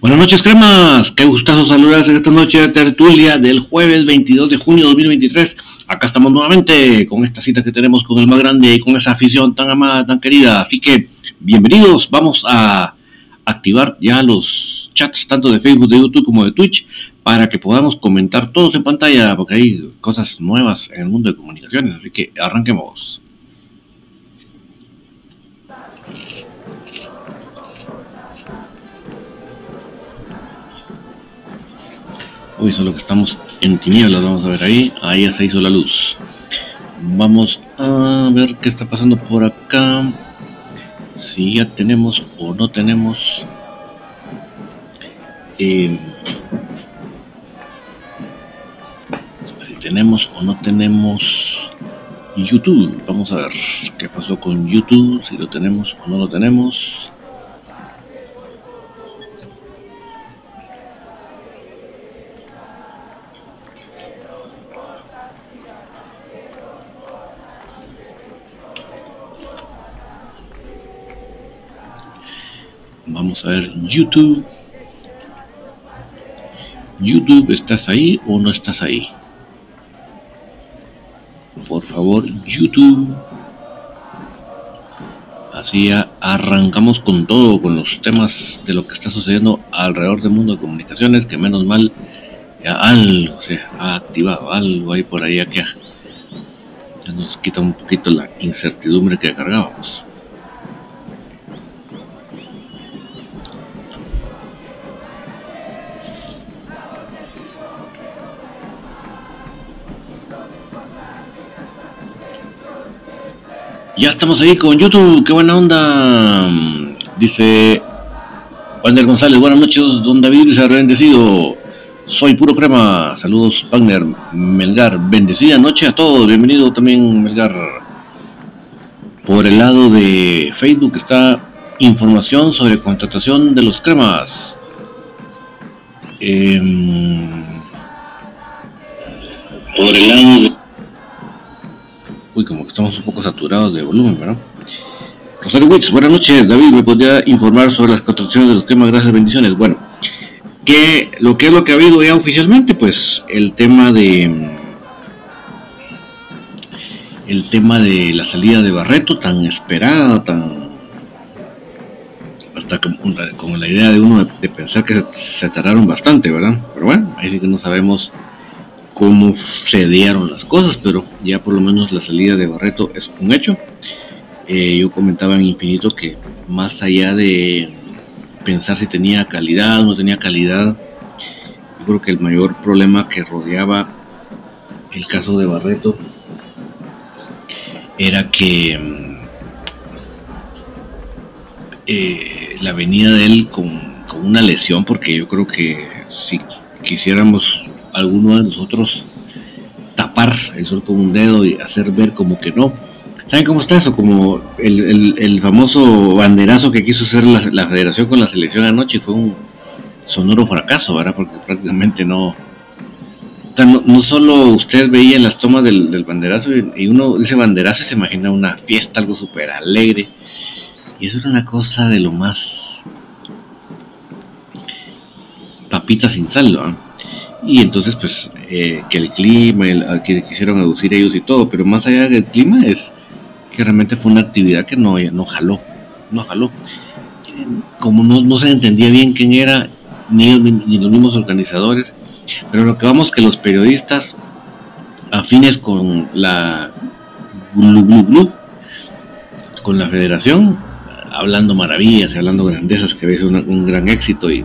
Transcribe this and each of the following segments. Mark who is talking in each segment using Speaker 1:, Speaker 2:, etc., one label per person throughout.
Speaker 1: Buenas noches, cremas. Qué gustazo saludarles en esta noche de tertulia del jueves 22 de junio de 2023. Acá estamos nuevamente con esta cita que tenemos con el más grande y con esa afición tan amada, tan querida. Así que, bienvenidos. Vamos a activar ya los chats, tanto de Facebook, de YouTube como de Twitch, para que podamos comentar todos en pantalla, porque hay cosas nuevas en el mundo de comunicaciones. Así que arranquemos. Uy, solo que estamos en tinieblas, vamos a ver ahí. Ahí ya se hizo la luz. Vamos a ver qué está pasando por acá. Si ya tenemos o no tenemos. Eh, si tenemos o no tenemos YouTube. Vamos a ver qué pasó con YouTube. Si lo tenemos o no lo tenemos. Vamos a ver YouTube. YouTube, ¿estás ahí o no estás ahí? Por favor, YouTube. Así ya arrancamos con todo, con los temas de lo que está sucediendo alrededor del mundo de comunicaciones, que menos mal ya algo se ha activado, algo ahí por ahí que ya nos quita un poquito la incertidumbre que cargábamos. Ya estamos ahí con YouTube, qué buena onda. Dice Wagner González, buenas noches, don David, ha bendecido. Soy puro crema. Saludos, Wagner Melgar. Bendecida noche a todos. Bienvenido también, Melgar. Por el lado de Facebook está información sobre contratación de los cremas. Em, por el lado Uy, como que estamos un poco saturados de volumen, ¿verdad? Rosario Witz, buenas noches. David, ¿me podría informar sobre las contrataciones de los temas? Gracias, bendiciones. Bueno, que lo que es lo que ha habido ya oficialmente, pues el tema de el tema de la salida de Barreto tan esperada, tan hasta con, la idea de uno de, pensar que se, tardaron bastante, ¿verdad? Pero bueno, ahí sí que no sabemos cómo se dieron las cosas, pero ya por lo menos la salida de Barreto es un hecho. Eh, yo comentaba en Infinito que más allá de pensar si tenía calidad o no tenía calidad, yo creo que el mayor problema que rodeaba el caso de Barreto era que mm, eh, la venida de él con, con una lesión, porque yo creo que si quisiéramos alguno de nosotros tapar el sol con un dedo y hacer ver como que no. ¿Saben cómo está eso? Como el, famoso banderazo que quiso hacer la, federación con la selección anoche fue un sonoro fracaso, ¿verdad? Porque prácticamente no... no, solo usted veía en las tomas del, banderazo y, uno dice banderazo y se imagina una fiesta, algo súper alegre. Y eso era una cosa de lo más papita sin saldo, ¿no? Y entonces, pues, eh, que el clima, el, que quisieron aducir ellos y todo, pero más allá del clima es que realmente fue una actividad que no, no jaló, no jaló. Como no, no se entendía bien quién era, ni, ni, los mismos organizadores, pero lo que vamos que los periodistas afines con la con la federación, hablando maravillas y hablando grandezas, que había sido un gran éxito y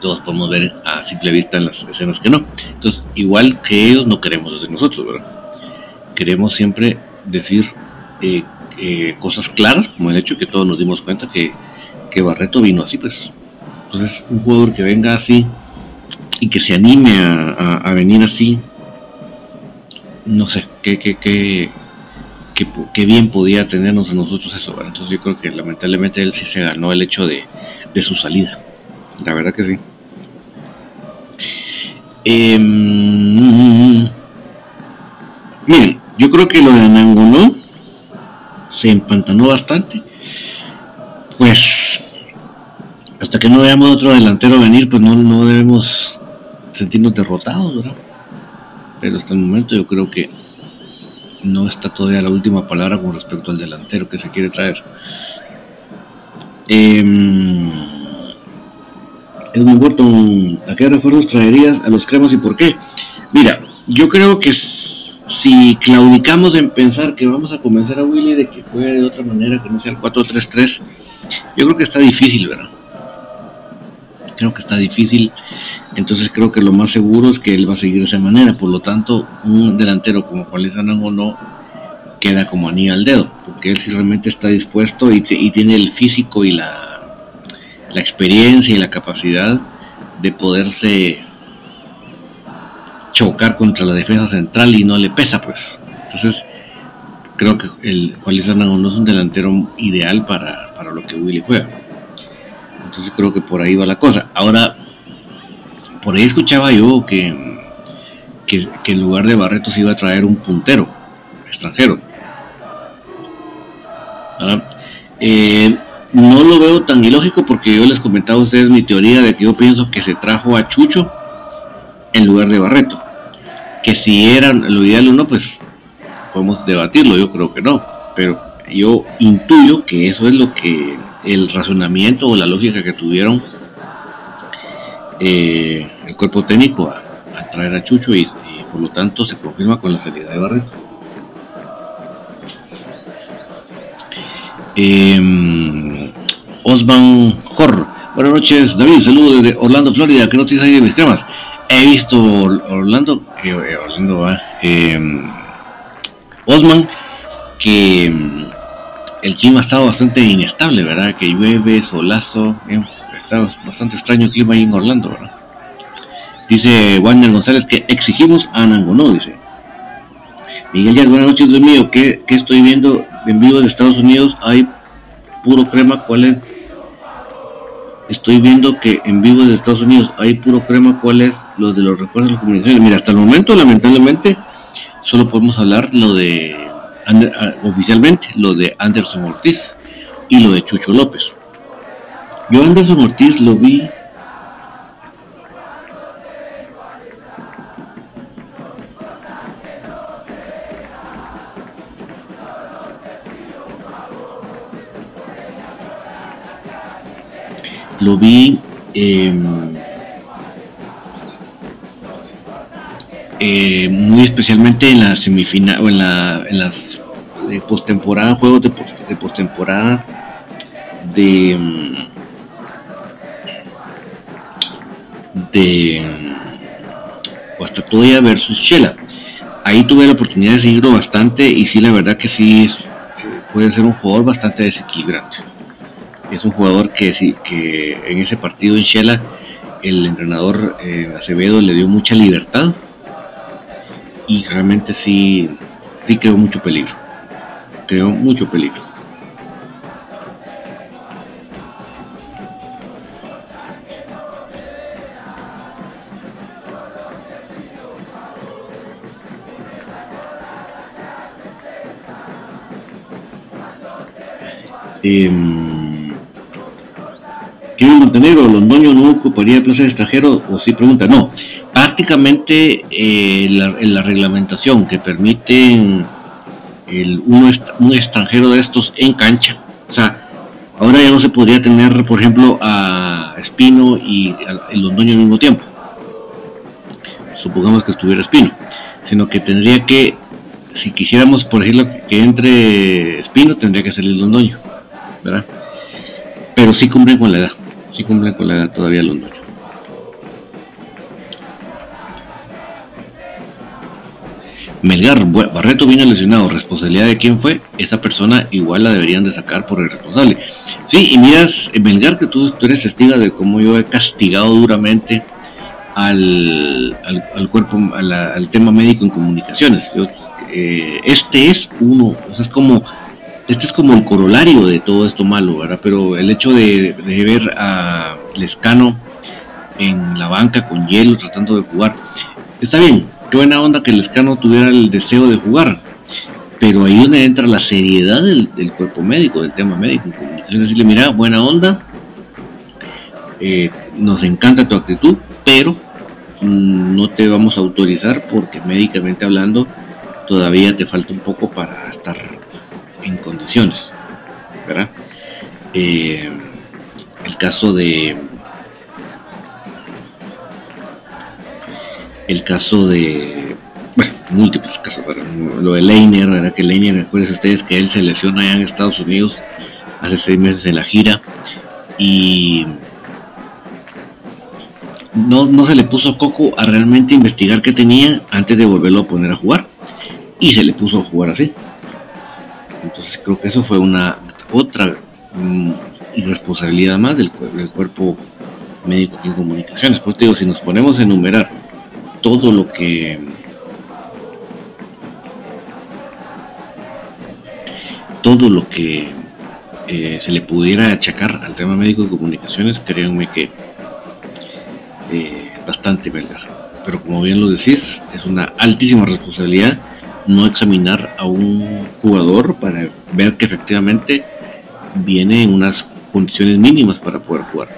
Speaker 1: todos podemos ver a simple vista en las escenas que no. Entonces, igual que ellos, no queremos hacer nosotros, ¿verdad? Queremos siempre decir eh, eh, cosas claras, como el hecho que todos nos dimos cuenta que, que Barreto vino así, pues. Entonces, un jugador que venga así y que se anime a, venir así, no sé, qué, qué, qué, qué, bien podía tenernos a nosotros eso. Entonces, yo creo que lamentablemente él sí se ganó el hecho de, de su salida. La verdad que sí. Em, miren, yo creo que lo de Nangonó se empantanó bastante. Pues hasta que no veamos otro delantero venir, pues no, no debemos sentirnos derrotados. Pero hasta el momento yo creo que no está todavía la última palabra con respecto al delantero que se quiere traer. Eh, Edwin Burton, ¿a qué refuerzos traerías a los cremas y por qué? Mira, yo creo que si claudicamos en pensar que vamos a convencer a Willy de que juegue de otra manera, que no sea el 4-3-3, yo creo que está difícil, ¿verdad? Creo que está difícil. Entonces creo que lo más seguro es que él va a seguir de esa manera. Por lo tanto, un delantero como Juan Luis no queda como anillo al dedo, porque él sí realmente está dispuesto y tiene el físico y la la experiencia y la capacidad de poderse chocar contra la defensa central y no le pesa, pues. Entonces, creo que el Juan Luis no es un delantero ideal para, lo que Willy juega. Entonces, creo que por ahí va la cosa. Ahora, por ahí escuchaba yo que, que, en lugar de Barreto se iba a traer un puntero extranjero. Ahora, eh, no lo veo tan ilógico porque yo les comentaba a ustedes mi teoría de que yo pienso que se trajo a Chucho en lugar de Barreto. Que si era lo ideal o no, pues podemos debatirlo, yo creo que no. Pero yo intuyo que eso es lo que el razonamiento o la lógica que tuvieron eh, el cuerpo técnico a, traer a Chucho y, por lo tanto se confirma con la salida de Barreto. Eh, Osman Jor. Buenas noches, David. Saludos desde Orlando, Florida. ¿Qué noticias hay de mis cremas? He visto Orlando, eh, eh Orlando, eh, Osman, que em, el clima ha estado bastante inestable, ¿verdad? Que llueve, solazo, está bastante extraño el clima ahí en Orlando, ¿verdad? Dice Wagner González que exigimos a Nangonó, dice. Miguel Díaz, buenas noches, Dios mío. ¿Qué, estoy viendo en vivo de Estados Unidos? Hay puro crema. ¿Cuál es? Estoy viendo que en vivo de Estados Unidos hay puro crema. ¿Cuál es lo de los refuerzos de las comunicaciones? Mira, hasta el momento, lamentablemente, solo podemos hablar lo de ah, oficialmente, lo de Anderson Ortiz y lo de Chucho López. Yo Anderson Ortiz lo vi lo vi em, eh, muy especialmente en la semifinal o en la, en las eh, postemporada, juegos de, de postemporada de em, de hasta todavía versus Chela. Ahí tuve la oportunidad de seguirlo bastante y sí, la verdad que sí puede ser un jugador bastante desequilibrante es un jugador que, sí, que en ese partido en Shela el entrenador eh, Acevedo le dio mucha libertad y realmente sí, sí creó mucho peligro. Creó mucho peligro. Eh, Montenegro, Londoño no ocuparía plaza de extranjero o si pregunta, no, prácticamente eh, la, reglamentación que permite el, un extranjero de estos en cancha, o sea, ahora ya no se podría tener, por ejemplo, a Espino y el Londoño al mismo tiempo, supongamos que estuviera Espino, sino que tendría que, si quisiéramos, por ejemplo, que entre Espino, tendría que ser el Londoño, ¿verdad? Pero sí cumplen con la edad si cumplen con la edad todavía los nuestros. Melgar Barreto viene lesionado. ¿Responsabilidad de quién fue? Esa persona igual la deberían de sacar por el responsable. Sí, y miras, eh, Melgar, que tú, eres testigo de cómo yo he castigado duramente al, al, cuerpo, al, tema médico en comunicaciones. Eh, este es uno, o sea, es como este es como el corolario de todo esto malo, ¿verdad? Pero el hecho de, ver a Lescano en la banca con hielo tratando de jugar, está bien, qué buena onda que el escano tuviera el deseo de jugar. Pero ahí donde entra la seriedad del, cuerpo médico, del tema médico, en comunicación, decirle, mira, buena onda, eh, nos encanta tu actitud, pero no te vamos a autorizar porque médicamente hablando todavía te falta un poco para estar en condiciones, ¿verdad? Eh, el caso de el caso de, bueno, múltiples casos, pero lo de Leiner, ¿verdad? Que Leiner, recuerden ustedes que él se lesionó allá en Estados Unidos hace seis meses en la gira y no, no se le puso coco a realmente investigar qué tenía antes de volverlo a poner a jugar y se le puso a jugar así. Entonces creo que eso fue una otra mm, irresponsabilidad más del, del cuerpo médico en comunicaciones. Pues digo, si nos ponemos a enumerar todo lo que todo lo que eh, se le pudiera achacar al tema médico de comunicaciones, créanme que eh, bastante belgar. Pero como bien lo decís, es una altísima responsabilidad no examinar a un jugador para ver que efectivamente viene en unas condiciones mínimas para poder jugar.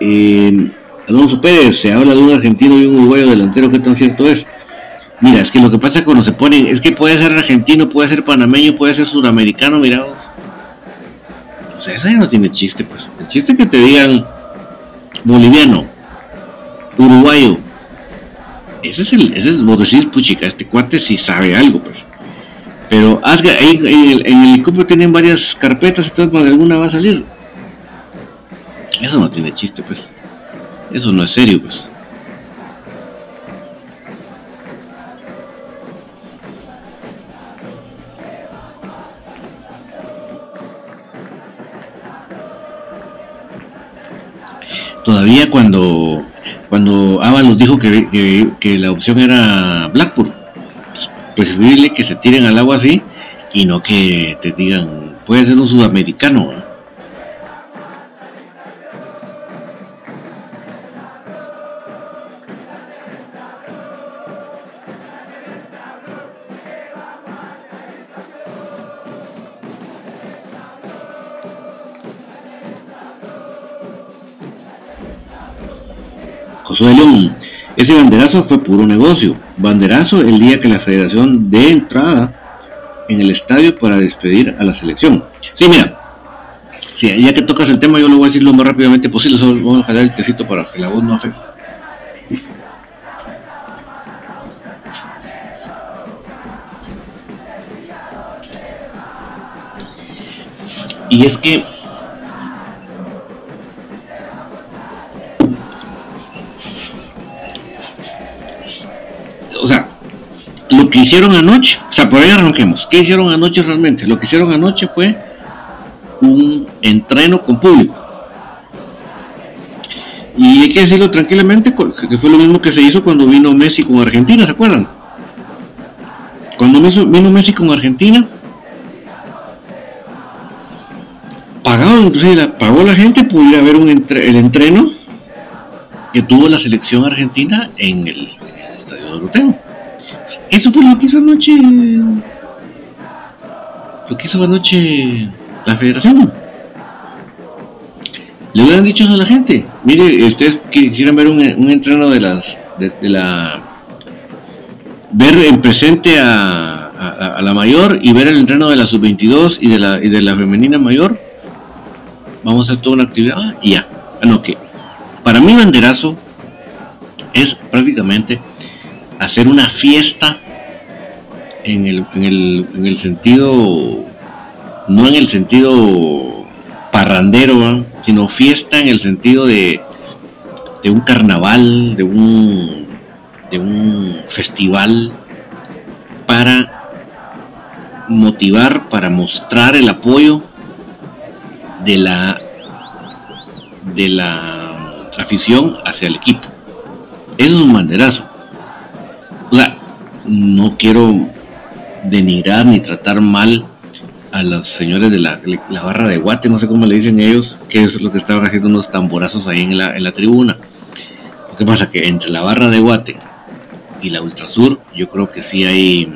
Speaker 1: Eh, Alonso Pérez, se habla de un argentino y un uruguayo delantero, ¿qué tan cierto es? Mira, es que lo que pasa cuando se ponen, es que puede ser argentino, puede ser panameño, puede ser sudamericano, mirados. O sea, eso ya no tiene chiste, pues. El chiste es que te digan boliviano, uruguayo. Ese es el, ese es, vos decís, puchica, este cuate sí sabe algo, pues. Pero ahí, en, el, en el tienen varias carpetas, entonces más de alguna va a salir. Eso no tiene chiste, pues. Eso no es serio, pues. Todavía cuando, cuando Ábalos dijo que, que, la opción era Blackpool, pues, preferible que se tiren al agua así y no que te digan, puede ser un sudamericano. Ese banderazo fue puro negocio. Banderazo el día que la federación dé entrada en el estadio para despedir a la selección. Sí, mira, ya que tocas el tema, yo lo voy a decir lo más rápidamente posible. Solo vamos a jalar el tecito para que la voz no afecte. Y es que que hicieron anoche, o sea, por ahí arranquemos. ¿Qué hicieron anoche realmente? Lo que hicieron anoche fue un entreno con público. Y hay que decirlo tranquilamente, que fue lo mismo que se hizo cuando vino Messi con Argentina, ¿se acuerdan? Cuando vino Messi con Argentina, pagado, inclusive pagó la gente, pudiera ver un el entreno que tuvo la selección argentina en el, estadio de Doroteo. Eso fue lo que hizo anoche. Lo que hizo anoche la federación. Le hubieran dicho eso a la gente. Mire, ustedes quisieran ver un, entreno de las. De, la. Ver en presente a, la mayor y ver el entreno de la sub-22 y, de la, y de la femenina mayor. Vamos a hacer toda una actividad y ya. Bueno, que para mí banderazo es prácticamente hacer una fiesta en el, en el, en el sentido, no en el sentido parrandero, sino fiesta en el sentido de, de un carnaval, de un de un festival para motivar, para mostrar el apoyo de la de la afición hacia el equipo. Eso es un banderazo. No quiero denigrar ni tratar mal a los señores de la, barra de Guate, no sé cómo le dicen ellos, que es lo que estaban haciendo unos tamborazos ahí en la, en la tribuna. Lo que pasa que entre la barra de Guate y la Ultrasur, yo creo que sí hay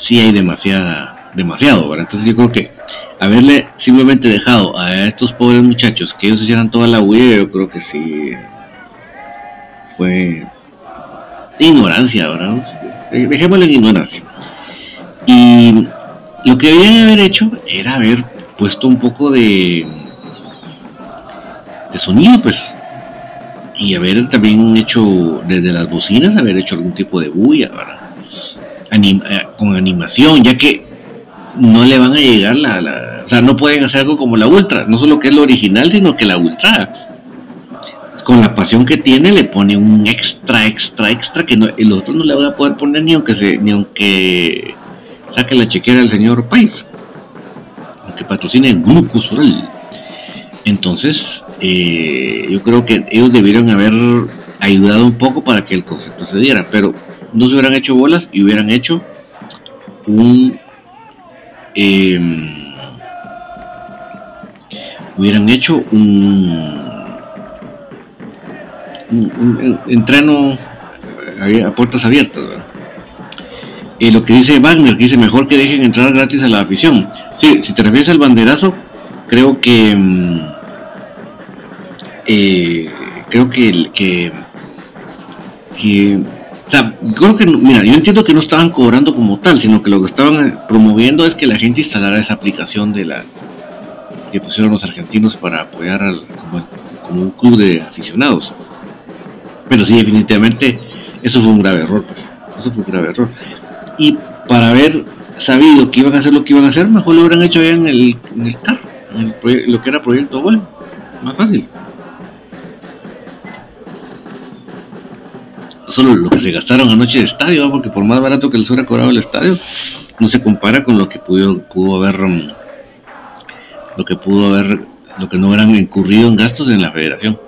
Speaker 1: sí hay demasiada, demasiado, ¿verdad? Entonces yo creo que haberle simplemente dejado a estos pobres muchachos que ellos hicieran toda la huella, yo creo que sí fue ignorancia, ¿verdad? Dejémoslo en ignorancia. Y lo que debían haber hecho era haber puesto un poco de, de sonido, pues. Y haber también hecho, desde las bocinas, haber hecho algún tipo de bulla, ¿verdad? Eh, con animación, ya que no le van a llegar la, O sea, no pueden hacer algo como la Ultra, no solo que es lo original, sino que la Ultra con la pasión que tiene le pone un extra, extra, extra que no, el otro no le va a poder poner ni aunque se, ni aunque saque la chequera del señor País, aunque patrocine el grupo Sural. Entonces, eh, yo creo que ellos debieron haber ayudado un poco para que el concepto se diera, pero no se hubieran hecho bolas y hubieran hecho un em, hubieran hecho un, entreno a puertas abiertas. Y lo que dice Wagner, que dice mejor que dejen entrar gratis a la afición. Sí, si te refieres al banderazo, creo que mm, eh, creo que, que, que creo que, mira, yo entiendo que no estaban cobrando como tal, sino que lo que estaban promoviendo es que la gente instalara esa aplicación de la que pusieron los argentinos para apoyar al, como un club de aficionados. Pero sí, definitivamente, eso fue un grave error, pues. Eso fue un grave error. Y para haber sabido que iban a hacer lo que iban a hacer, mejor lo hubieran hecho allá en el, en el carro, en lo que era Proyecto Gol. Más fácil. Solo lo que se gastaron anoche de estadio, porque por más barato que les hubiera cobrado el estadio, no se compara con lo que pudo, pudo haber, mm, lo que pudo haber, lo que no hubieran incurrido en gastos en la federación.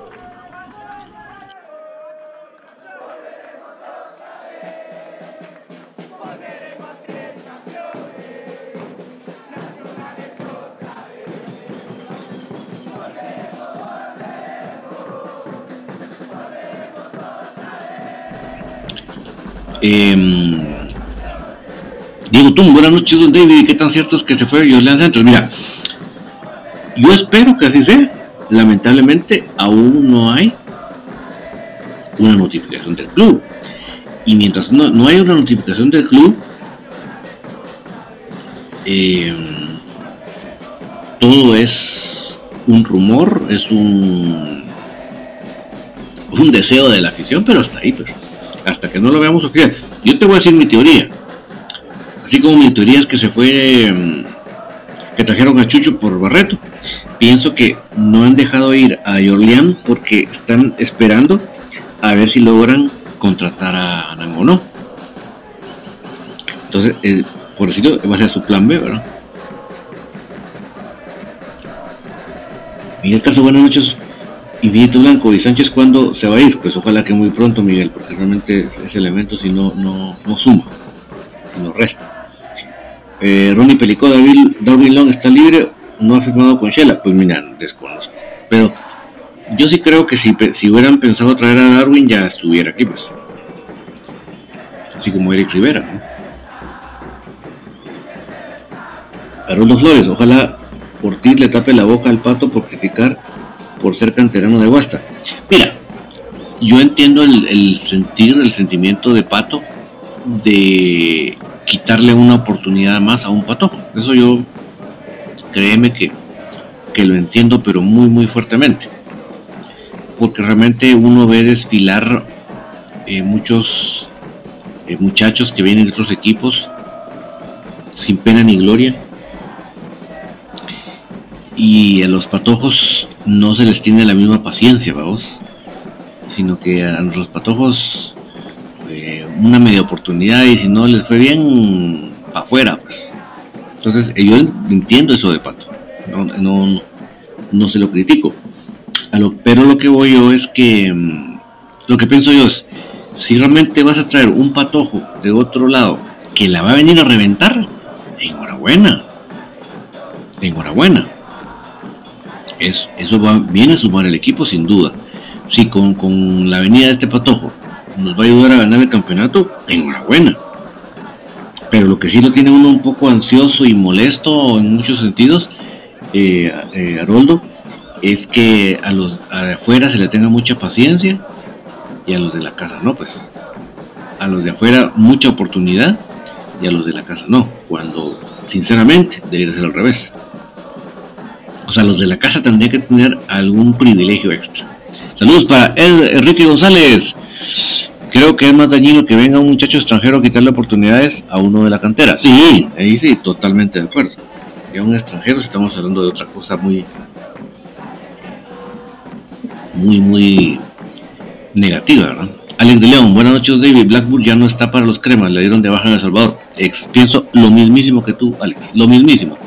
Speaker 1: Eh, Diego Tum, buenas noches, don David. ¿Qué tan cierto es que se fue José Santos? Mira, yo espero que así sea. Lamentablemente, aún no hay una notificación del club. Y mientras no, no hay una notificación del club, eh, todo es un rumor, es un, un deseo de la afición, pero hasta ahí, pues hasta que no lo veamos oficial. Yo te voy a decir mi teoría. Así como mi teoría es que se fue, mm, que trajeron a Chucho por Barreto. Pienso que no han dejado ir a Yorlian porque están esperando a ver si logran contratar a Anan o no. Entonces, eh, por decirlo, va a ser su plan B, ¿verdad? Miguel Caso, buenas noches y Vito Blanco y Sánchez cuándo se va a ir, pues ojalá que muy pronto Miguel, porque realmente ese elemento si no, no, no suma, no resta. Eh, Ronnie Pelicó, David, Darwin Long está libre, no ha firmado con Shela, pues mira, desconozco. Pero yo sí creo que si, si hubieran pensado traer a Darwin ya estuviera aquí, pues. Así como Eric Rivera. ¿no? Flores, ojalá ti le tape la boca al pato por criticar por ser canterano de Guasta. Mira, yo entiendo el, sentir, el sentimiento de Pato de quitarle una oportunidad más a un pato. Eso yo, créeme que, que lo entiendo, pero muy, muy fuertemente. Porque realmente uno ve desfilar eh, muchos eh, muchachos que vienen de otros equipos sin pena ni gloria. Y a los patojos no se les tiene la misma paciencia, vamos. sino que a nuestros patojos eh, una media oportunidad y si no les fue bien, afuera, pues. Entonces, yo entiendo eso de Pato, no, no, no se lo critico. pero lo que voy yo es que, mm, lo que pienso yo es, si realmente vas a traer un patojo de otro lado que la va a venir a reventar, enhorabuena, enhorabuena. Es, eso va, viene a sumar el equipo sin duda. Si con, con la venida de este patojo nos va a ayudar a ganar el campeonato, enhorabuena. Pero lo que sí lo tiene uno un poco ansioso y molesto en muchos sentidos, eh, eh, es que a los de afuera se le tenga mucha paciencia y a los de la casa no, pues. A los de afuera mucha oportunidad y a los de la casa no. Cuando, sinceramente, debería ser al revés. O sea, los de la casa tendrían que tener algún privilegio extra. Saludos para Enrique González. Creo que es más dañino que venga un muchacho extranjero a quitarle oportunidades a uno de la cantera. Sí, ahí sí, totalmente de acuerdo. Y a un extranjero estamos hablando de otra cosa muy, muy, muy negativa, ¿verdad? Alex de León, buenas noches David. Blackburn ya no está para los cremas, le dieron de baja en El Salvador. pienso lo mismísimo que tú, Alex, lo mismísimo.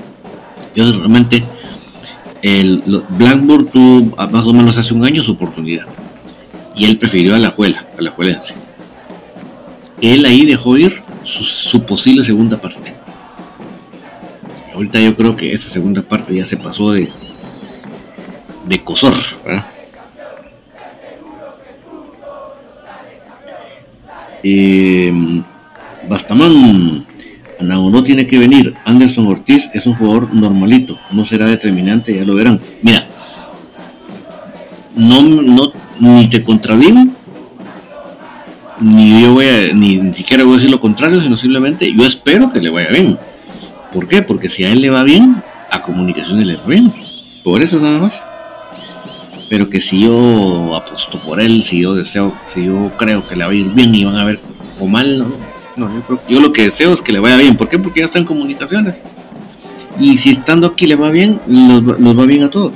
Speaker 1: Yo realmente, el Blackburn tuvo más o menos hace un año su oportunidad y él prefirió a la Juela, a la Juelense. Él ahí dejó ir su, posible segunda parte. Ahorita yo creo que esa segunda parte ya se pasó de, de cosor, ¿verdad? Eh, Bastamán, no tiene que venir. Anderson Ortiz es un jugador normalito, no será determinante, ya lo verán. Mira, no, no ni te contradigo, ni yo voy a, ni, siquiera voy a decir lo contrario, sino simplemente yo espero que le vaya bien. ¿Por qué? Porque si a él le va bien, a comunicaciones le va bien. Por eso nada más. Pero que si yo apuesto por él, si yo deseo, si yo creo que le va a ir bien y van a ver o mal, no, no yo, lo que deseo es que le vaya bien. ¿Por qué? Porque ya está en comunicaciones. Y si estando aquí le va bien, nos, nos va bien a todos.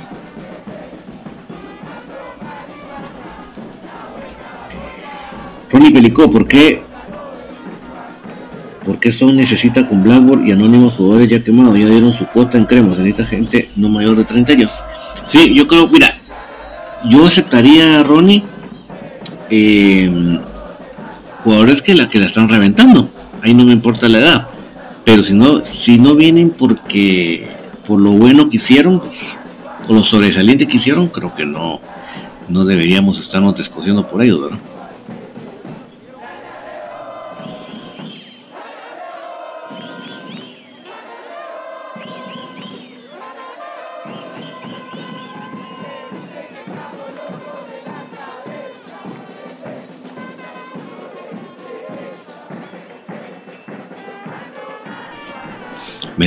Speaker 1: Ronnie Pelicó, ¿por qué, ¿por qué Son necesita con Blackboard y anónimos jugadores ya quemados? Ya dieron su cuota en crema, se necesita gente no mayor de 30 años. Sí, yo creo, mira, yo aceptaría a Ronnie eh, jugadores que la que la están reventando. Ahí no me importa la edad. Pero si no, si no vienen porque por lo bueno que hicieron, pues, o lo sobresaliente que hicieron, creo que no, no deberíamos estarnos discutiendo por ellos, ¿verdad?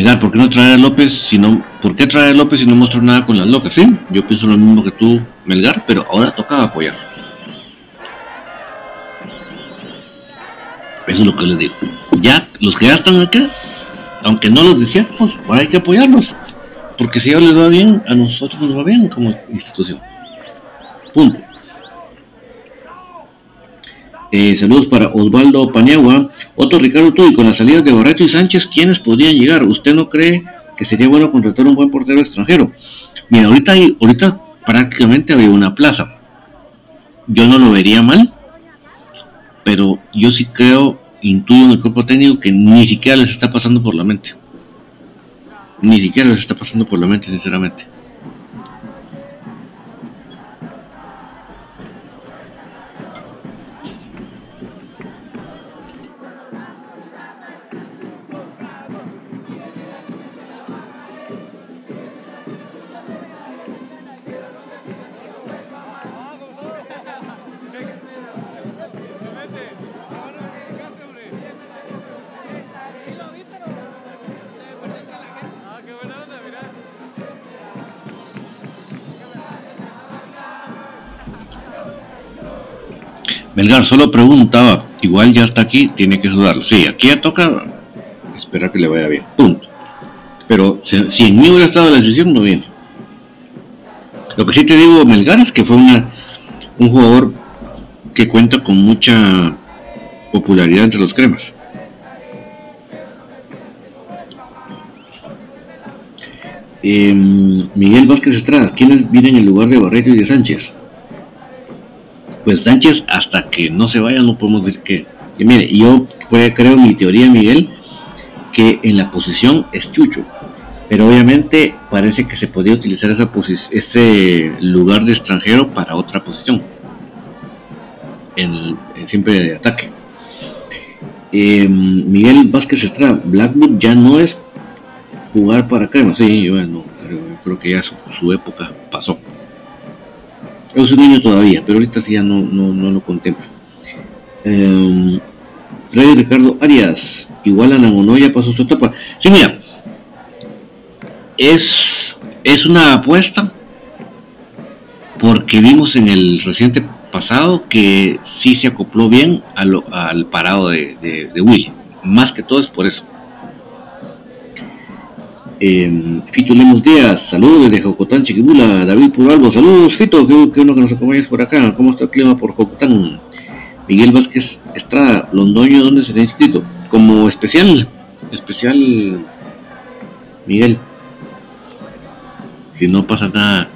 Speaker 1: Melgar, ¿por qué no traer a López si no, ¿por qué traer a López si no mostró nada con las locas? Sí, yo pienso lo mismo que tú, Melgar, pero ahora tocaba apoyar. Eso es lo que les digo. Ya, los que ya están acá, aunque no los decíamos, ahora hay que apoyarlos. Porque si a ellos les va bien, a nosotros nos va bien como institución. Punto. Eh, saludos para Osvaldo Paniagua. Otro Ricardo Tuy, con las salidas de Barreto y Sánchez, ¿quiénes podrían llegar? ¿Usted no cree que sería bueno contratar un buen portero extranjero? Mira, ahorita, hay, ahorita prácticamente había una plaza. Yo no lo vería mal, pero yo sí creo, intuyo en el cuerpo técnico que ni siquiera les está pasando por la mente. Ni siquiera les está pasando por la mente, sinceramente. Melgar solo preguntaba, igual ya está aquí, tiene que sudarlo. Sí, aquí ya toca esperar que le vaya bien. Punto. Pero si, en mí hubiera estado la decisión, no viene. Lo que sí te digo, Melgar, es que fue un jugador que cuenta con mucha popularidad entre los cremas. Em, Miguel Vázquez Estrada, ¿quiénes vienen en lugar de Barreto y de Sánchez? Pues Sánchez, hasta que no se vaya, no podemos decir que. Mire, yo creo mi teoría, Miguel, que en la posición es Chucho. Pero obviamente parece que se podría utilizar esa ese lugar de extranjero para otra posición. En, siempre de ataque. Em, Miguel Vázquez Estrada, Blackwood ya no es jugar para crema, sí, yo creo que ya su, época pasó. Es un niño todavía, pero ahorita sí ya no, no, lo contemplo. Eh, Ricardo Arias, igual a ya pasó su etapa. Sí, mira, es, es una apuesta porque vimos en el reciente pasado que sí se acopló bien al parado de, de, de Willy. Más que todo es por eso. Eh, Fito Lemos Díaz, saludos desde Jocotán, Chiquibula, David Puralbo, saludos Fito, qué, qué bueno que nos acompañes por acá, ¿cómo está el clima por Jocotán? Miguel Vázquez Estrada, Londoño, ¿dónde se ha inscrito? Como especial, especial Miguel, si no pasa nada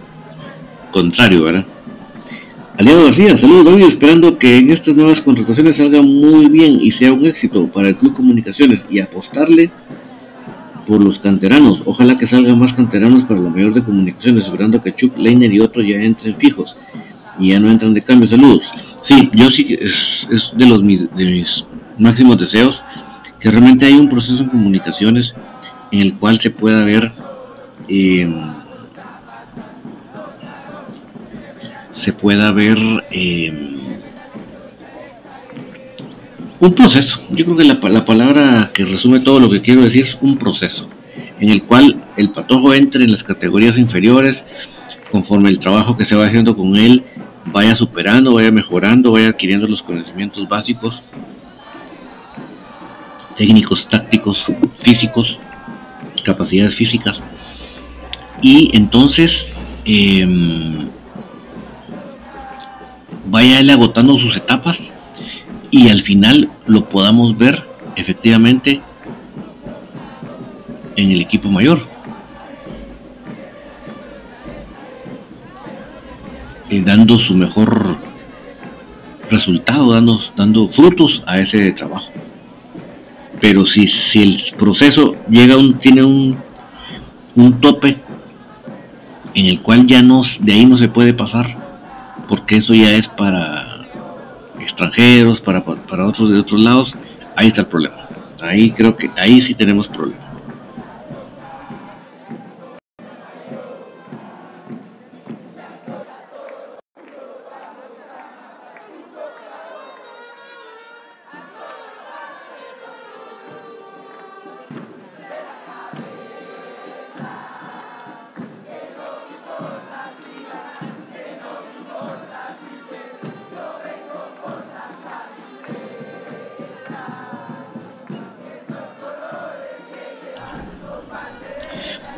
Speaker 1: contrario, ¿verdad? Aliado García, saludos David, esperando que en estas nuevas contrataciones salga muy bien y sea un éxito para el Club Comunicaciones y apostarle por los canteranos. Ojalá que salgan más canteranos para la mayor de comunicaciones, esperando que Chuck, Leiner y otros ya entren fijos y ya no entran de cambio. Saludos. Sí, yo sí es, es de los mis, de mis máximos deseos que realmente hay un proceso en comunicaciones en el cual se pueda ver em, se pueda ver eh, un proceso. Yo creo que la, la, palabra que resume todo lo que quiero decir es un proceso, en el cual el patojo entre en las categorías inferiores, conforme el trabajo que se va haciendo con él vaya superando, vaya mejorando, vaya adquiriendo los conocimientos básicos, técnicos, tácticos, físicos, capacidades físicas. Y entonces em, vaya él agotando sus etapas y al final lo podamos ver efectivamente en el equipo mayor. Y dando su mejor resultado, dando, dando frutos a ese trabajo. Pero si, si el proceso llega un, tiene un, un tope en el cual ya no, de ahí no se puede pasar, porque eso ya es para extranjeros, para, para otros de otros lados, ahí está el problema. Ahí creo que ahí sí tenemos problemas.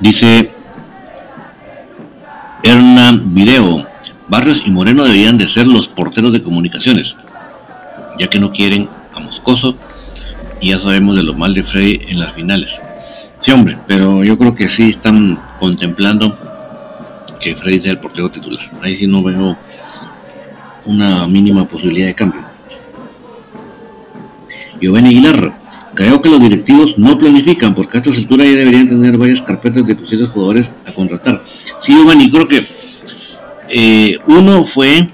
Speaker 1: Dice Hernán Video, Barrios y Moreno deberían de ser los porteros de comunicaciones, ya que no quieren a Moscoso y ya sabemos de lo mal de Freddy en las finales. Sí, hombre, pero yo creo que sí están contemplando que Freddy sea el portero titular. Ahí sí no veo una mínima posibilidad de cambio. Giovanni Aguilar, Creo que los directivos no planifican porque a esta altura ya deberían tener varias carpetas de posibles jugadores a contratar. Sí, y creo que eh, uno fue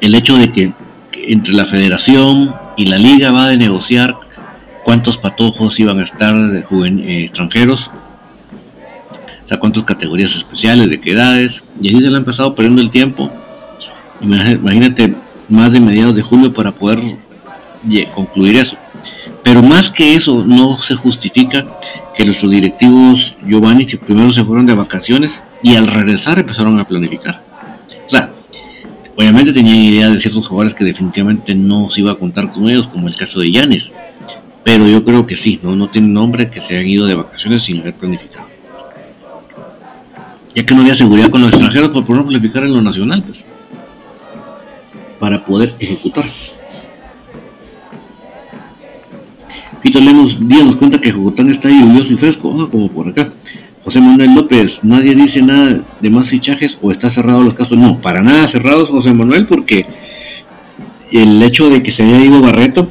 Speaker 1: el hecho de que, entre la federación y la liga va a negociar cuántos patojos iban a estar de eh, extranjeros, o sea, cuántas categorías especiales, de qué edades, y así se le ha empezado perdiendo el tiempo. Imagínate más de mediados de julio para poder concluir eso. Pero más que eso, no se justifica que nuestros directivos Giovanni primero se fueron de vacaciones y al regresar empezaron a planificar. O sea, obviamente tenían idea de ciertos jugadores que definitivamente no se iba a contar con ellos, como el caso de Yanes. Pero yo creo que sí, no, no tiene nombre que se hayan ido de vacaciones sin haber planificado. Ya que no había seguridad con los extranjeros, por no planificar en lo nacional, pues. para poder ejecutar. Fito Lemos Díaz nos cuenta que Jocotán está lluvioso y fresco, como por acá. José Manuel López, nadie dice nada de más fichajes o está cerrado los casos. No, para nada cerrados, José Manuel, porque el hecho de que se haya ido Barreto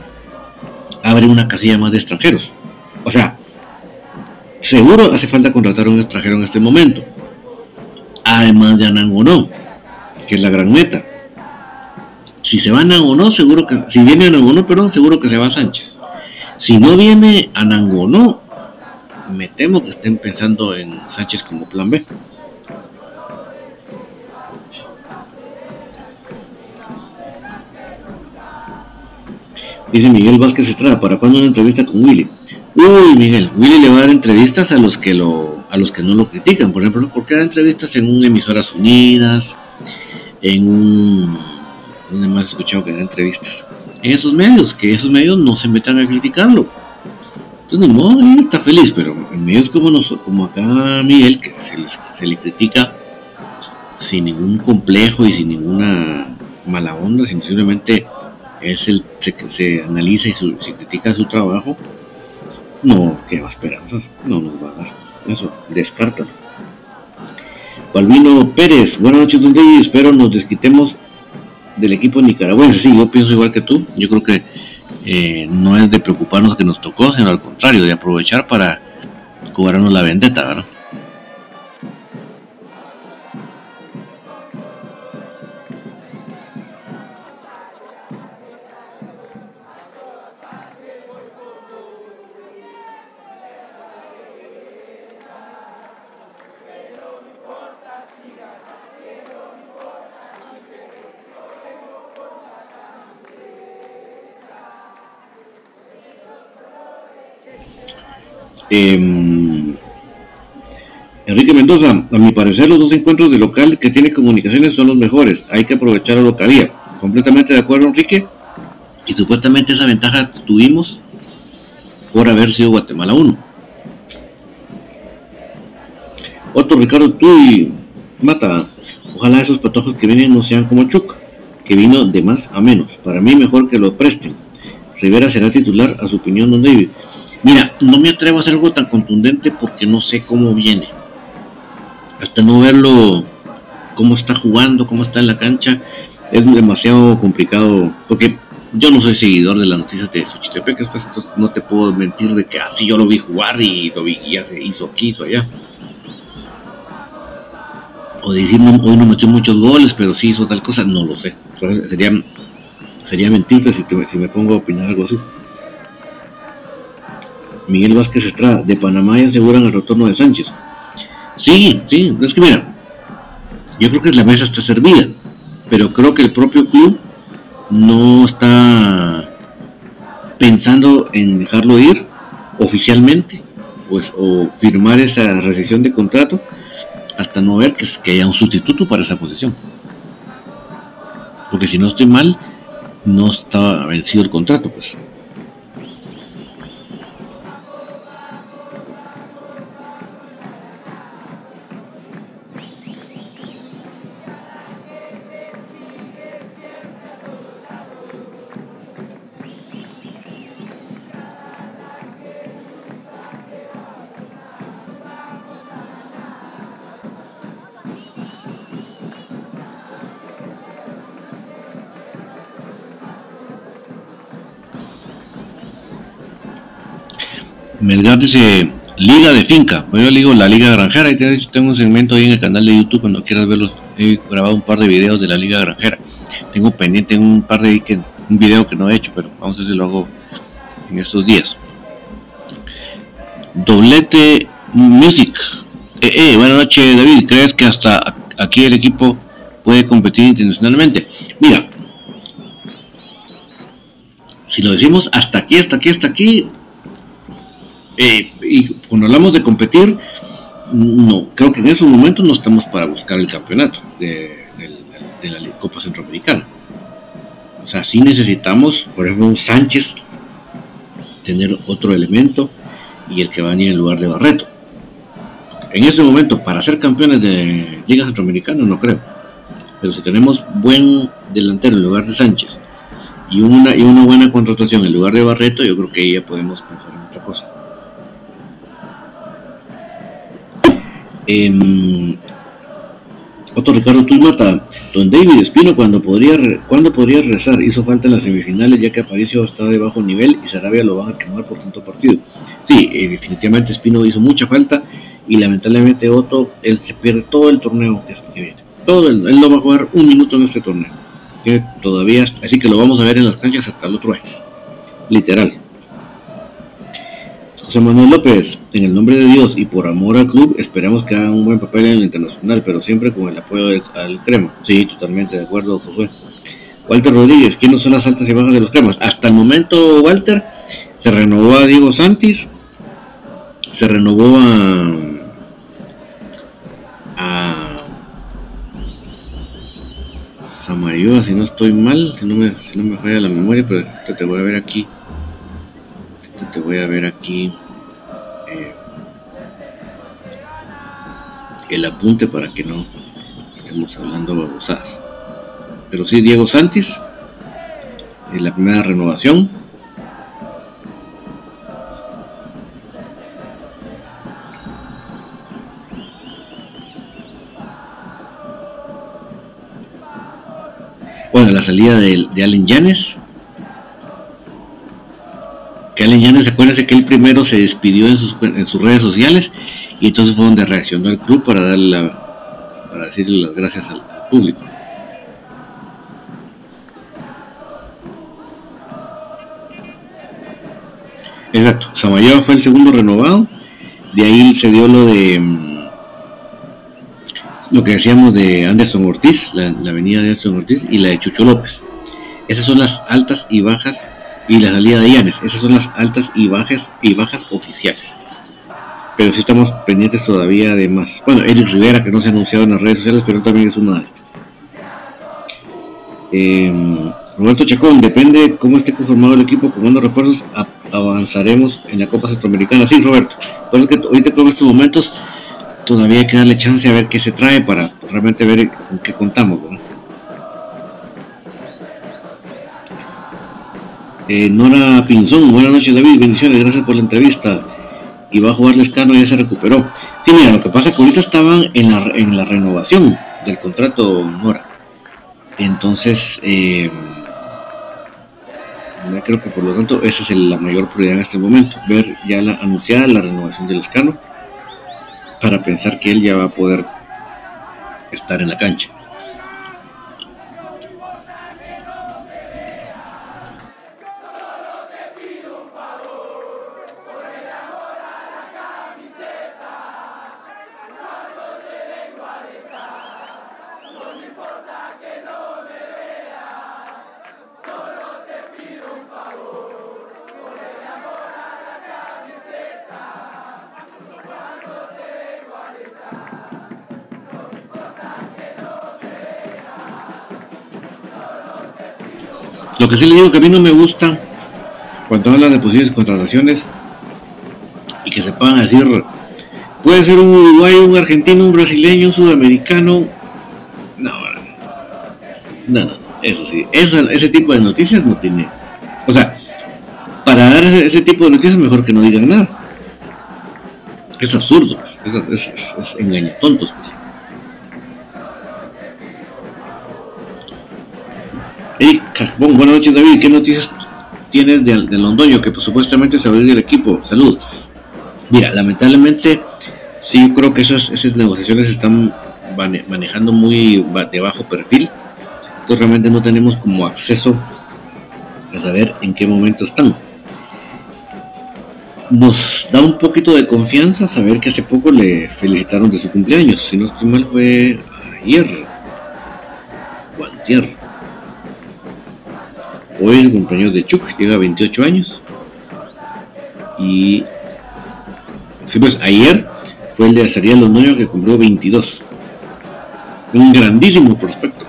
Speaker 1: abre una casilla más de extranjeros. O sea, seguro hace falta contratar a un extranjero en este momento. Además de Anangonó, que es la gran meta. Si se va Anangonó, seguro que, si viene Anangonó, perdón, seguro que se va Sánchez. Si no viene Anangonó, me temo que estén pensando en Sánchez como plan B. Dice Miguel Vázquez Estrada, ¿para cuándo una entrevista con Willy? Uy, Miguel, Willy le va a dar entrevistas a los que lo, a los que no lo critican. Por ejemplo, ¿por qué da entrevistas en un emisoras unidas? En un. ¿Dónde más he escuchado que da entrevistas? En esos medios, que esos medios no se metan a criticarlo. Entonces, no, él está feliz, pero en medios como, nosotros, como acá Miguel, que se, se le critica sin ningún complejo y sin ninguna mala onda, simplemente es el se, se analiza y se critica su trabajo, no queda esperanzas, no nos va a dar. Eso, descártalo. Balvino Pérez, buenas noches, don Rey, espero nos desquitemos del equipo nicaragüense. Sí, yo pienso igual que tú. Yo creo que eh, no es de preocuparnos que nos tocó, sino al contrario, de aprovechar para cobrarnos la vendetta, ¿verdad? Em, Enrique Mendoza, a mi parecer los dos encuentros de local que tiene comunicaciones son los mejores, hay que aprovechar la localía. Completamente de acuerdo, Enrique. Y supuestamente esa ventaja tuvimos por haber sido Guatemala 1. Otro Ricardo Tuy mata. Ojalá esos patojos que vienen no sean como Chuck, que vino de más a menos. Para mí mejor que lo presten. Rivera será titular a su opinión, don David. Mira, no me atrevo a hacer algo tan contundente porque no sé cómo viene. Hasta no verlo, cómo está jugando, cómo está en la cancha, es demasiado complicado. Porque yo no soy seguidor de las noticias de Xochitepec, pues, entonces no te puedo mentir de que así yo lo vi jugar y lo vi y ya se hizo aquí, hizo allá. O decir, hoy no metió muchos goles, pero sí hizo tal cosa, no lo sé. sería, sería mentirte si, si me pongo a opinar algo así. Miguel Vázquez Estrada, de Panamá y aseguran el retorno de Sánchez. Sí, sí, es que mira, yo creo que la mesa está servida, pero creo que el propio club no está pensando en dejarlo ir oficialmente pues, o firmar esa rescisión de contrato hasta no ver que, que haya un sustituto para esa posición. Porque si no estoy mal, no está vencido el contrato, pues. Melgar dice Liga de Finca. Yo le digo la Liga Granjera. Y tengo un segmento ahí en el canal de YouTube cuando quieras verlo. He grabado un par de videos de la Liga Granjera. Tengo pendiente un par de que, un video que no he hecho, pero vamos a ver si lo hago en estos días. Doblete Music. Eh, eh, buenas noches, David. ¿Crees que hasta aquí el equipo puede competir internacionalmente? Mira, si lo decimos hasta aquí, hasta aquí, hasta aquí, eh, y cuando hablamos de competir, no, creo que en estos momentos no estamos para buscar el campeonato de, la Copa Centroamericana. O sea, sí necesitamos, por ejemplo, un Sánchez, tener otro elemento y el que va a venir en lugar de Barreto. En este momento, para ser campeones de Liga Centroamericana, no creo. Pero si tenemos buen delantero en lugar de Sánchez y una, y una buena contratación en lugar de Barreto, yo creo que ahí ya podemos pensar en otra cosa. Eh, otro Ricardo Tulmata, don David Espino, cuando podría, ¿cuándo podría rezar? Hizo falta en las semifinales ya que Aparicio estaba de bajo nivel y Sarabia lo van a quemar por tanto partido. Sí, eh, definitivamente Espino hizo mucha falta y lamentablemente Otto, él se pierde todo el torneo que viene. Todo él no va a jugar un minuto en este torneo. Todavía, así que lo vamos a ver en las canchas hasta el otro año. Literal. José Manuel López, en el nombre de Dios y por amor al club, esperamos que hagan un buen papel en el internacional, pero siempre con el apoyo del, al crema. Sí, totalmente de acuerdo, Josué. Walter Rodríguez, ¿quiénes son las altas y bajas de los cremas? Hasta el momento, Walter, se renovó a Diego Santis, se renovó a, a si no estoy mal, si no me falla la memoria, pero te voy a ver aquí te voy a ver aquí eh, el apunte para que no estemos hablando babosadas. Pero sí, Diego Santis, en la primera renovación. Bueno, la salida de, Allen Yanes que Allen Yanes, acuérdense que él primero se despidió en sus, en sus redes sociales y entonces fue donde reaccionó el club para darle para decirle las gracias al, público. Exacto, Samayoa fue el segundo renovado, de ahí se dio lo de mm, lo que decíamos de Anderson Ortiz, la, la avenida de Anderson Ortiz y la de Chucho López. Esas son las altas y bajas y la salida de Yanes. Esas son las altas y bajas y bajas oficiales. Pero si estamos pendientes todavía de más. Bueno, Eric Rivera, que no se ha anunciado en las redes sociales, pero también es una de estas. Em, Roberto Chacón, depende cómo esté conformado el equipo, con refuerzos, avanzaremos en la Copa Centroamericana. Sí, Roberto. Por eso que ahorita con estos momentos todavía hay que darle chance a ver qué se trae para realmente ver con qué contamos. Eh, Nora Pinzón, buenas noches David, bendiciones, gracias por la entrevista. Y va a jugar Lescano, ya se recuperó. Sí, mira, lo que pasa es que ahorita estaban en la, en la renovación del contrato Nora. Entonces, eh, creo que por lo tanto esa es la mayor prioridad en este momento, ver ya la anunciada la renovación del Lescano para pensar que él ya va a poder estar en la cancha. Lo que sí le digo que a mí no me gusta cuando hablan de posibles contrataciones y que se puedan decir, puede ser un uruguayo, un argentino, un brasileño, un sudamericano. No, no, no, eso sí, ese tipo de noticias no tiene. O sea, para dar ese, tipo de noticias mejor que no digan nada. Es absurdo, es, es, engaño tontos. Eric buenas noches David, ¿qué noticias tienes de, Londoño que pues, supuestamente se va a ir del equipo? Salud. Mira, lamentablemente sí yo creo que esas, esas negociaciones están manejando muy de bajo perfil. Entonces realmente no tenemos como acceso a saber en qué momento están. Nos da un poquito de confianza saber que hace poco le felicitaron de su cumpleaños. Si no estoy mal fue ayer. O Hoy el cumpleaños de Chuck, llega a 28 años. Y sí, pues ayer fue el de Azariel Londoño que cumplió 22. Un grandísimo prospecto.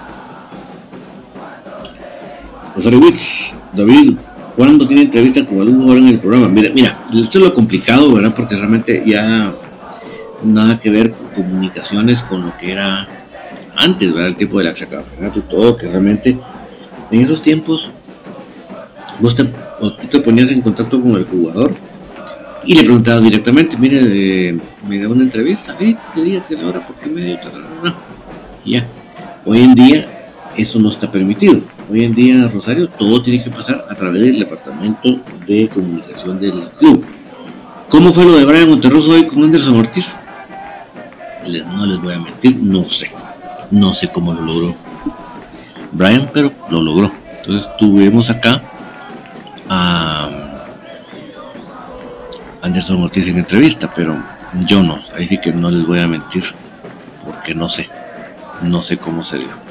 Speaker 1: Rosario Witz, David, ¿cuándo tiene entrevista con algún jugador en el programa? Mira, mira, esto es lo complicado, ¿verdad? Porque realmente ya nada que ver con comunicaciones con lo que era antes, ¿verdad? El tipo de la campeonato y todo, que realmente En esos tiempos, vos te, tú te ponías en contacto con el jugador y le preguntabas directamente, mire, eh, me da una entrevista, ¿qué día, qué hora, por qué medio? Ya. Hoy en día eso no está permitido. Hoy en día, Rosario, todo tiene que pasar a través del departamento de comunicación del club. ¿Cómo fue lo de Brian Monterroso hoy con Anderson Ortiz? no les voy a mentir, no sé. No sé cómo lo logró Brian, pero lo logró. Entonces tuvimos acá a Anderson Ortiz en entrevista, pero yo no, ahí sí que no les voy a mentir, porque no sé, no sé cómo se dio.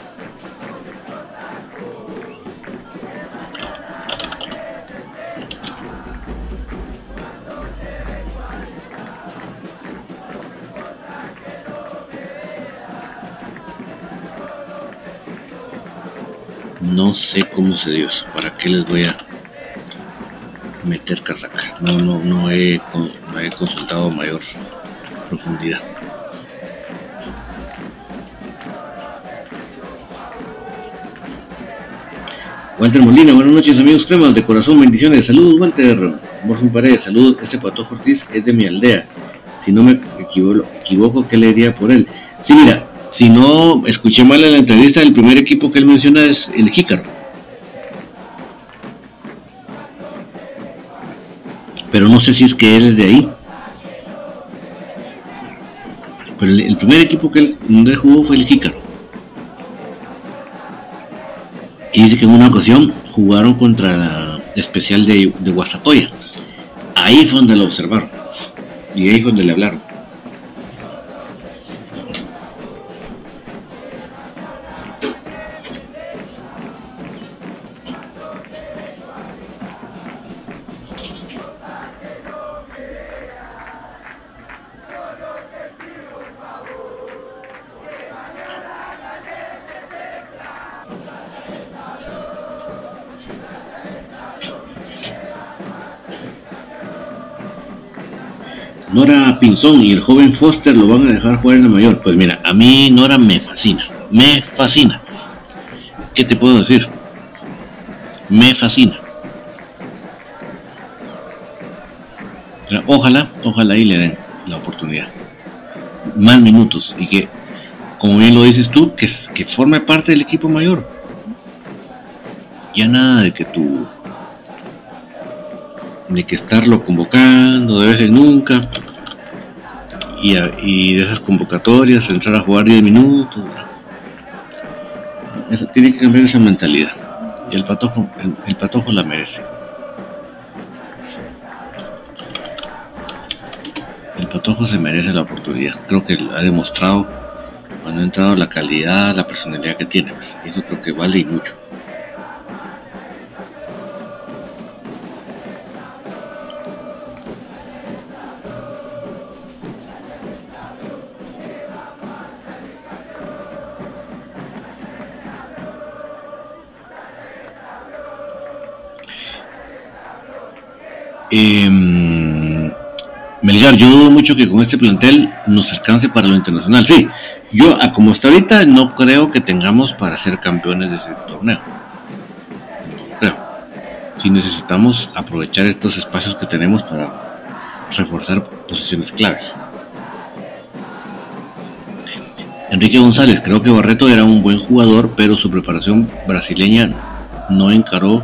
Speaker 1: No sé cómo se dio eso. ¿Para qué les voy a meter casaca? No, no, no he, no he consultado mayor profundidad. Walter Molina, buenas noches amigos cremas, de corazón, bendiciones, saludos Walter, Morfin Paredes, saludos, este Pato Ortiz es de mi aldea, si no me equivoco, equivoco ¿qué le diría por él? Sí, mira, si no escuché mal en la entrevista, el primer equipo que él menciona es el Jícaro. Pero no sé si es que él es de ahí. Pero el, primer equipo que él, jugó fue el Jícaro. Y dice que en una ocasión jugaron contra la especial de, de Guasatoya. Ahí fue donde lo observaron. Y ahí fue donde le hablaron. Nora Pinzón y el joven Foster lo van a dejar jugar en el mayor. Pues mira, a mí Nora me fascina, me fascina. ¿Qué te puedo decir? Me fascina. ojalá, ojalá y le den la oportunidad. Más minutos y que, como bien lo dices tú, que, que forme parte del equipo mayor. Ya nada de que tú de que estarlo convocando de vez en nunca y, de esas convocatorias entrar a jugar 10 minutos. tiene que cambiar esa mentalidad y el patojo, el, patojo la merece. El patojo se merece la oportunidad. Creo que ha demostrado cuando ha entrado la calidad, la personalidad que tiene. Pues, eso creo que vale y mucho. Yo dudo mucho que con este plantel nos alcance para lo internacional. Sí, yo, como está ahorita, no creo que tengamos para ser campeones de ese torneo. Creo. Si necesitamos aprovechar estos espacios que tenemos para reforzar posiciones claves. Enrique González, creo que Barreto era un buen jugador, pero su preparación brasileña no encaró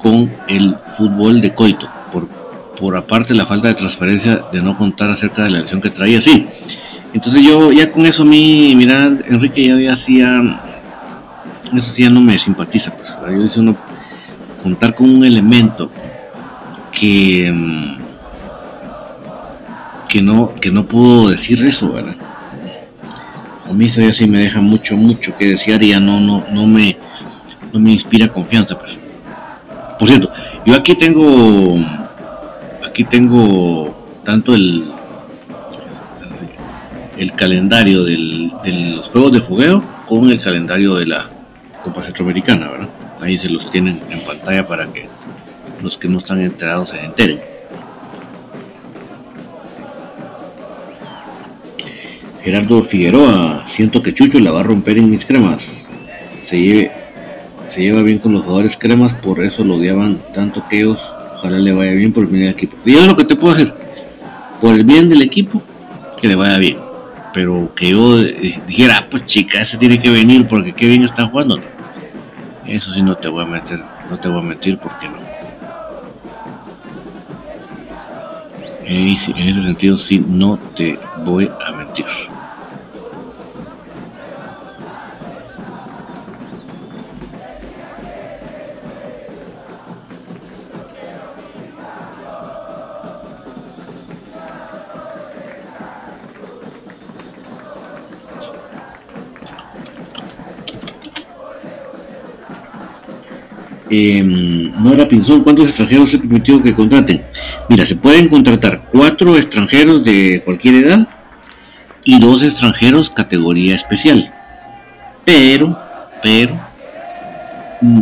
Speaker 1: con el fútbol de Coito por aparte la falta de transparencia de no contar acerca de la elección que traía, sí. Entonces yo ya con eso a mí, mira, Enrique ya, hacía, eso sí ya no me simpatiza, pues, yo dice uno, contar con un elemento que, mm, que no, que no puedo decir eso, ¿verdad? A mí eso ya sí me deja mucho, mucho que desear y ya no, no, no me, no me inspira confianza, pues. Por cierto, yo aquí tengo aquí tengo tanto el, el calendario de los juegos de fogueo con el calendario de la Copa Centroamericana, ¿verdad? Ahí se los tienen en pantalla para que los que no están enterados se enteren. Gerardo Figueroa, siento que Chucho la va a romper en mis cremas. Se, se lleva bien con los jugadores cremas, por eso lo odiaban tanto que ellos, ojalá le vaya bien por el bien del equipo. Y lo que te puedo decir, por el bien del equipo, que le vaya bien. Pero que yo dijera, ah, pues chica, ese tiene que venir porque qué bien está jugando. Eso sí no te voy a meter, no te voy a mentir porque no. En ese sentido sí no te voy a mentir. Eh, Nora Pinzón, ¿cuántos extranjeros se permitió que contraten? Mira, se pueden contratar cuatro extranjeros de cualquier edad y dos extranjeros categoría especial. Pero, pero, mm,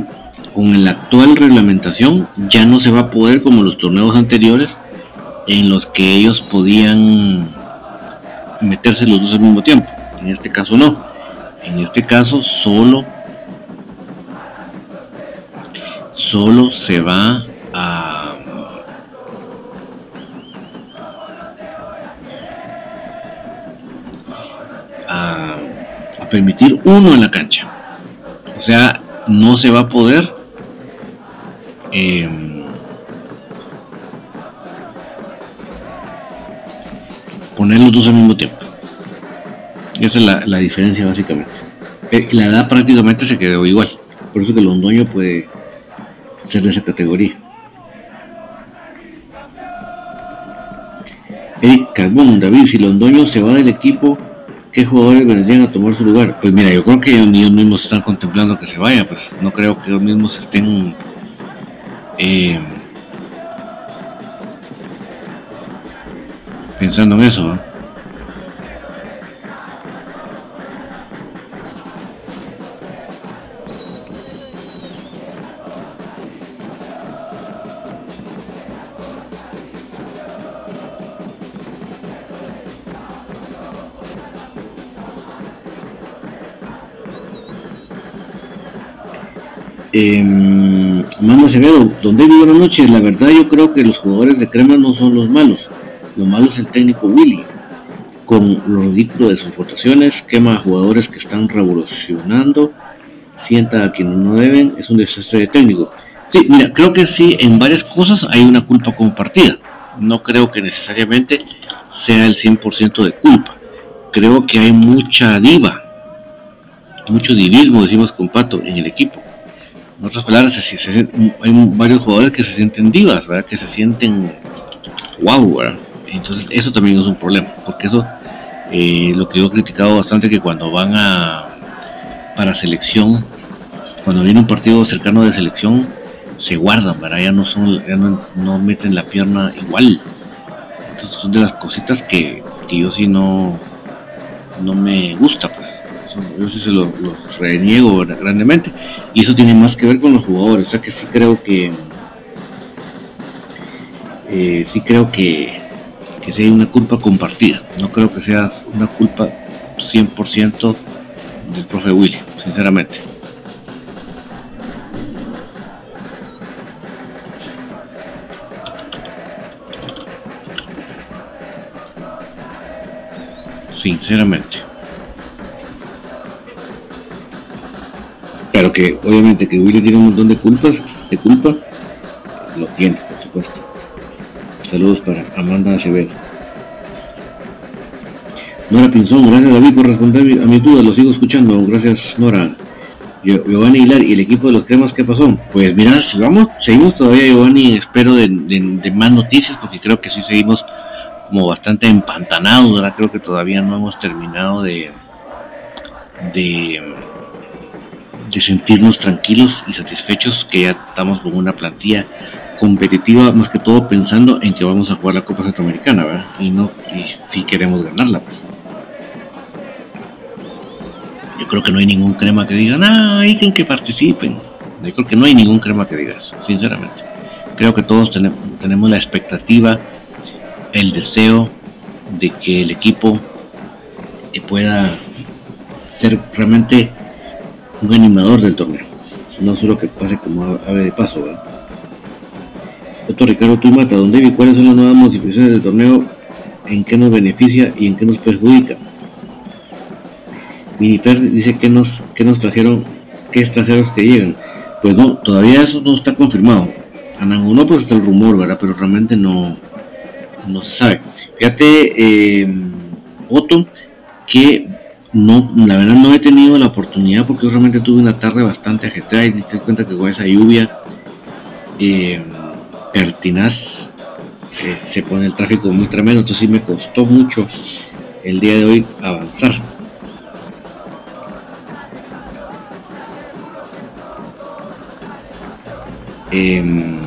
Speaker 1: con la actual reglamentación ya no se va a poder como los torneos anteriores en los que ellos podían meterse los dos al mismo tiempo. En este caso no. En este caso solo solo se va a a, permitir uno en la cancha. O sea no se va a poder em, poner los dos al mismo tiempo. Esa es la, la diferencia básicamente. Eh, la edad prácticamente se quedó igual. Por eso que Londoño puede ser de esa categoría. Eric Carbón, David, si Londoño se va del equipo, ¿qué jugadores vendrían a tomar su lugar? Pues mira, yo creo que ellos mismos están contemplando que se vaya, pues no creo que ellos mismos estén eh, pensando en eso. Eh, Mano Acevedo, donde vivo la noche, la verdad yo creo que los jugadores de crema no son los malos. Lo malo es el técnico Willy. Con lo ridículo de sus votaciones, quema a jugadores que están revolucionando, sienta a quienes no deben, es un desastre de técnico. Sí, mira, creo que sí, en varias cosas hay una culpa compartida. No creo que necesariamente sea el 100% de culpa. Creo que hay mucha diva, mucho divismo, decimos con Pato, en el equipo en otras palabras, hay varios jugadores que se sienten divas, ¿verdad? que se sienten wow, ¿verdad? entonces eso también es un problema, porque eso eh, lo que yo he criticado bastante que cuando van a para selección, cuando viene un partido cercano de selección, se guardan, ¿verdad? ya no son, ya no, meten la pierna igual. Entonces son de las cositas que, que yo sí no, no me gusta, yo sí se los reniego grandemente. Y eso tiene más que ver con los jugadores. O sea que sí creo que. Eh, sí creo que, que sea una culpa compartida. No creo que sea una culpa 100% del profe Willy, sinceramente. Sinceramente. Claro que obviamente que Willy tiene un montón de culpas, de culpa, lo tiene, por supuesto. Saludos para Amanda Acevedo. Nora Pinzón, gracias David por responder a mi duda, lo sigo escuchando, gracias Nora. Giovanni Hilar y el equipo de los cremas, ¿qué pasó? Pues mira, sigamos, seguimos todavía Giovanni, espero de, más noticias porque creo que sí seguimos como bastante empantanados, ahora creo que todavía no hemos terminado de, de de sentirnos tranquilos y satisfechos que ya estamos con una plantilla competitiva, más que todo pensando en que vamos a jugar la Copa Centroamericana, ¿verdad? Y no, y si queremos ganarla, pues. Yo creo que no hay ningún crema que diga, ah, dicen que participen. Yo creo que no hay ningún crema que diga eso, sinceramente. Creo que todos tenemos, tenemos la expectativa, el deseo de que el equipo pueda ser realmente un animador del torneo. no solo que pase como ave de paso. ¿verdad? Otro Ricardo Tumata, ¿dónde vi cuáles son las nuevas modificaciones del torneo? ¿En qué nos beneficia y en qué nos perjudica? Miniper dice que nos, que nos trajeron, qué extranjeros que llegan. Pues no, todavía eso no está confirmado. Anangonó pues está el rumor, ¿verdad? Pero realmente no, no se sabe. Fíjate, eh, Otto, que no, la verdad no he tenido la oportunidad porque realmente tuve una tarde bastante agitada y te cuenta que con esa lluvia eh, pertinaz eh, se pone el tráfico muy tremendo, entonces sí me costó mucho el día de hoy avanzar. Eh,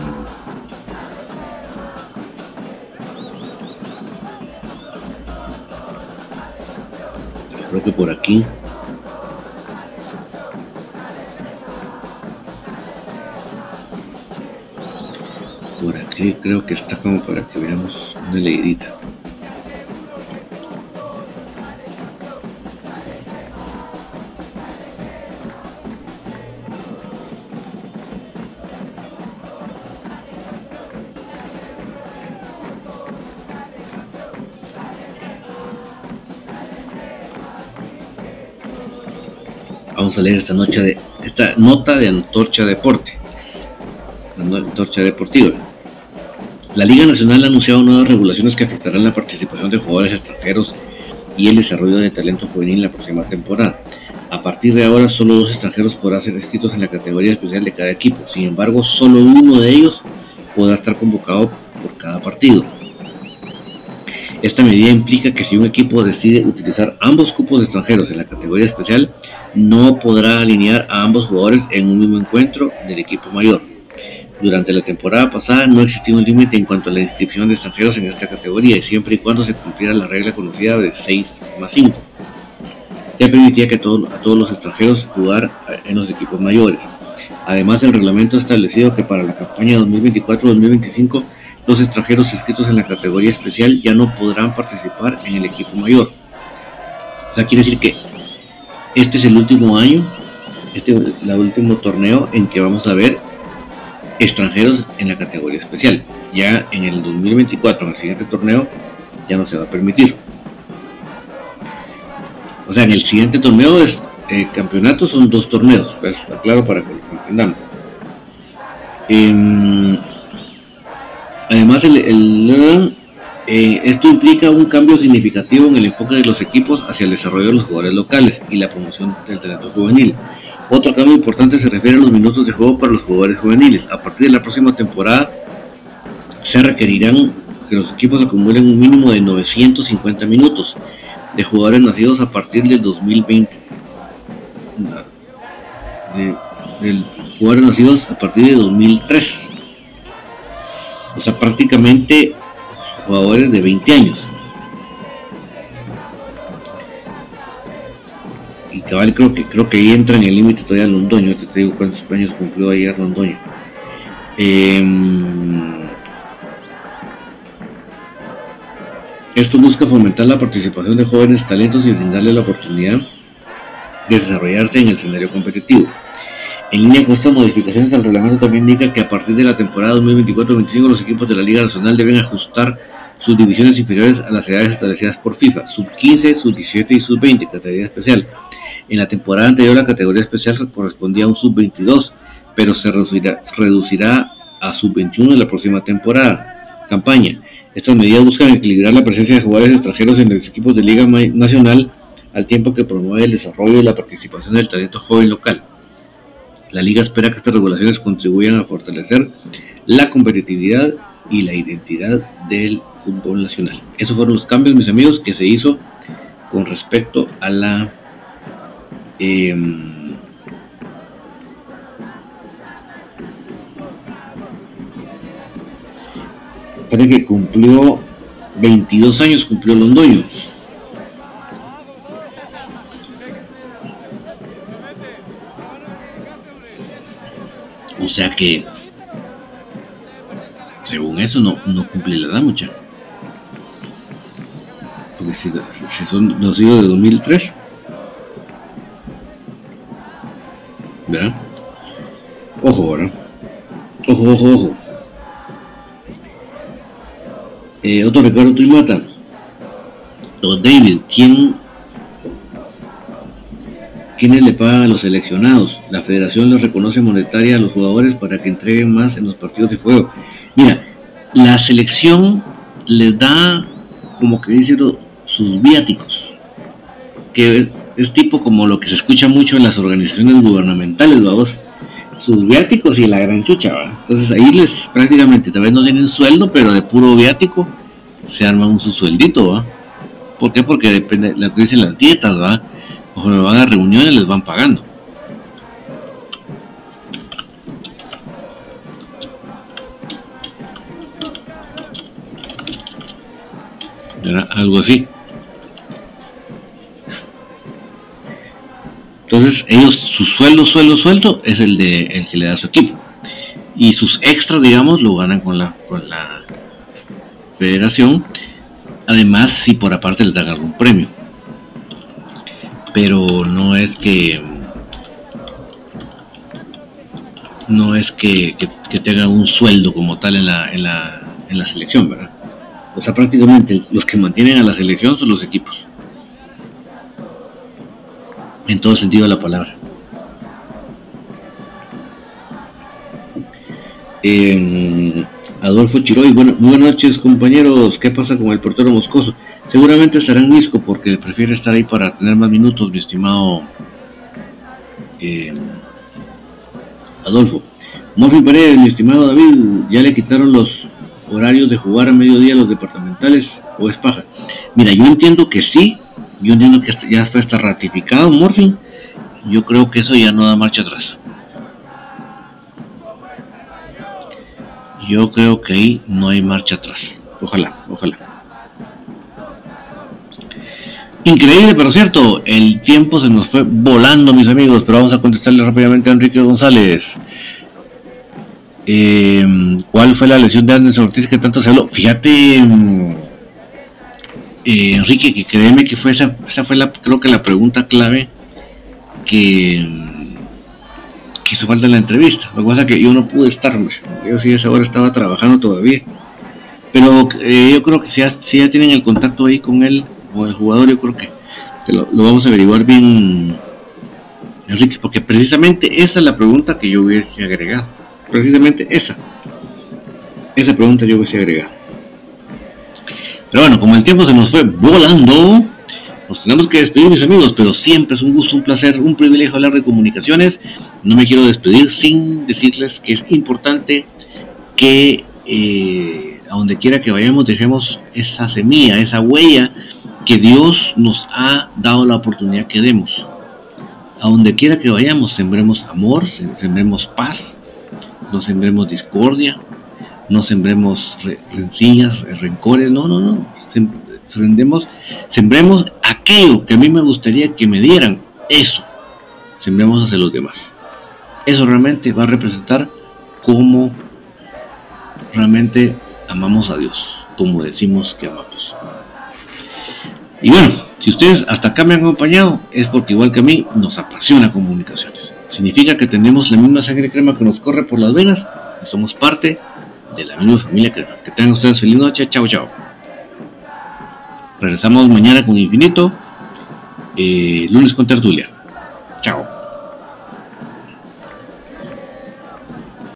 Speaker 1: que por aquí. Por aquí creo que está como para que veamos una leidita a leer esta noche de esta nota de Antorcha Deporte. Antorcha Deportiva. La Liga Nacional ha anunciado nuevas regulaciones que afectarán la participación de jugadores extranjeros y el desarrollo de talento juvenil en la próxima temporada. A partir de ahora, solo dos extranjeros podrán ser inscritos en la categoría especial de cada equipo. Sin embargo, solo uno de ellos podrá estar convocado por cada partido. Esta medida implica que si un equipo decide utilizar ambos cupos de extranjeros en la categoría especial, no podrá alinear a ambos jugadores en un mismo encuentro del equipo mayor. Durante la temporada pasada no existía un límite en cuanto a la inscripción de extranjeros en esta categoría, siempre y cuando se cumpliera la regla conocida de 6 más 5, que permitía que a todos los extranjeros jugar en los equipos mayores. Además, el reglamento ha establecido que para la campaña 2024-2025 los extranjeros inscritos en la categoría especial ya no podrán participar en el equipo mayor. O sea, quiere decir que este es el último año, este es el último torneo en que vamos a ver extranjeros en la categoría especial. Ya en el 2024, en el siguiente torneo, ya no se va a permitir. O sea, en el siguiente torneo es eh, campeonato son dos torneos, pues, claro para que lo entendamos. Em, Además, eh, esto implica un cambio significativo en el enfoque de los equipos hacia el desarrollo de los jugadores locales y la promoción del talento juvenil. Otro cambio importante se refiere a los minutos de juego para los jugadores juveniles. A partir de la próxima temporada se requerirán que los equipos acumulen un mínimo de 950 minutos de jugadores nacidos a partir del 2020. De, de jugadores nacidos a partir de 2003 o sea, prácticamente jugadores de 20 años. Y cabal creo que creo que ahí entra en el límite todavía Londoño, te digo cuántos años cumplió ayer Londoño. Em, esto busca fomentar la participación de jóvenes talentos y brindarles la oportunidad de desarrollarse en el escenario competitivo. En línea con estas modificaciones al reglamento también indica que a partir de la temporada 2024-2025 los equipos de la Liga Nacional deben ajustar sus divisiones inferiores a las edades establecidas por FIFA, sub 15, sub 17 y sub 20, categoría especial. En la temporada anterior la categoría especial correspondía a un sub 22, pero se reducirá, a sub 21 en la próxima temporada. Campaña. Estas medidas buscan equilibrar la presencia de jugadores extranjeros en los equipos de Liga Nacional al tiempo que promueve el desarrollo y la participación del talento joven local. La liga espera que estas regulaciones contribuyan a fortalecer la competitividad y la identidad del fútbol nacional. Esos fueron los cambios, mis amigos, que se hizo con respecto a la eh, que cumplió 22 años cumplió Londoño O sea que, según eso, no, no cumple la edad mucha. Porque si, son los hijos de 2003, ¿verdad? ojo, ojo, ojo. Eh, otro Ricardo Trimata. Don David, ¿quién, ¿quiénes le pagan a los seleccionados? La federación les reconoce monetaria a los jugadores para que entreguen más en los partidos de fuego. Mira, la selección les da, como que dicen, sus viáticos, que es tipo como lo que se escucha mucho en las organizaciones gubernamentales, vamos, sus viáticos y la gran chucha, ¿va? Entonces ahí les prácticamente tal vez no tienen sueldo, pero de puro viático se arman su sueldito, ¿va? ¿Por qué? Porque depende de lo que dicen las dietas, ¿va? Cuando van a reuniones les van pagando. algo así. Entonces, ellos, su sueldo, sueldo, sueldo es el de el que le da su equipo. Y sus extras, digamos, lo ganan con la, con la federación. Además, si por aparte les dan algún premio. Pero no es que. No es que, que, tengan un sueldo como tal en la, en la, en la selección, ¿verdad? O sea, prácticamente los que mantienen a la selección son los equipos. En todo sentido de la palabra. Eh, Adolfo Chiroy, bueno, buenas noches compañeros, ¿qué pasa con el portero Moscoso? Seguramente estará en Misco porque prefiere estar ahí para tener más minutos, mi estimado eh, Adolfo. Morfin Paredes, mi estimado David, ya le quitaron los horarios de jugar a mediodía los departamentales o es paja. Mira, yo entiendo que sí, yo entiendo que ya fue hasta ratificado Morfin, yo creo que eso ya no da marcha atrás. Yo creo que ahí no hay marcha atrás. Ojalá, ojalá. Increíble, pero cierto, el tiempo se nos fue volando, mis amigos, pero vamos a contestarle rápidamente a Enrique González. Eh, ¿Cuál fue la lesión de Anderson Ortiz que tanto se habló? Fíjate, mm, eh, Enrique, que créeme que fue esa, esa fue la, creo que la pregunta clave que, que hizo falta en la entrevista. Lo que pasa es que yo no pude estar, yo sí a esa hora estaba trabajando todavía. Pero eh, yo creo que si ya, tienen el contacto ahí con él o el jugador, yo creo que, lo, lo, vamos a averiguar bien, Enrique, porque precisamente esa es la pregunta que yo hubiese agregado precisamente esa. Esa pregunta yo hubiese agregado. Pero bueno, como el tiempo se nos fue volando, nos tenemos que despedir, mis amigos, pero siempre es un gusto, un placer, un privilegio hablar de comunicaciones. No me quiero despedir sin decirles que es importante que eh, a donde quiera que vayamos dejemos esa semilla, esa huella que Dios nos ha dado la oportunidad que demos. A donde quiera que vayamos, sembremos amor, sembremos paz, no sembremos discordia, no sembremos rencillas, rencores, no, no, no, sembremos, sembremos aquello que a mí me gustaría que me dieran, eso, sembremos hacia los demás. Eso realmente va a representar cómo realmente amamos a Dios, como decimos que amamos. Y bueno, si ustedes hasta acá me han acompañado, es porque igual que a mí nos apasiona comunicaciones. Significa que tenemos la misma sangre crema que nos corre por las venas y somos parte de la misma familia crema. Que tengan ustedes feliz noche. Chao, chao. Regresamos mañana con Infinito. Eh, lunes con Tertulia.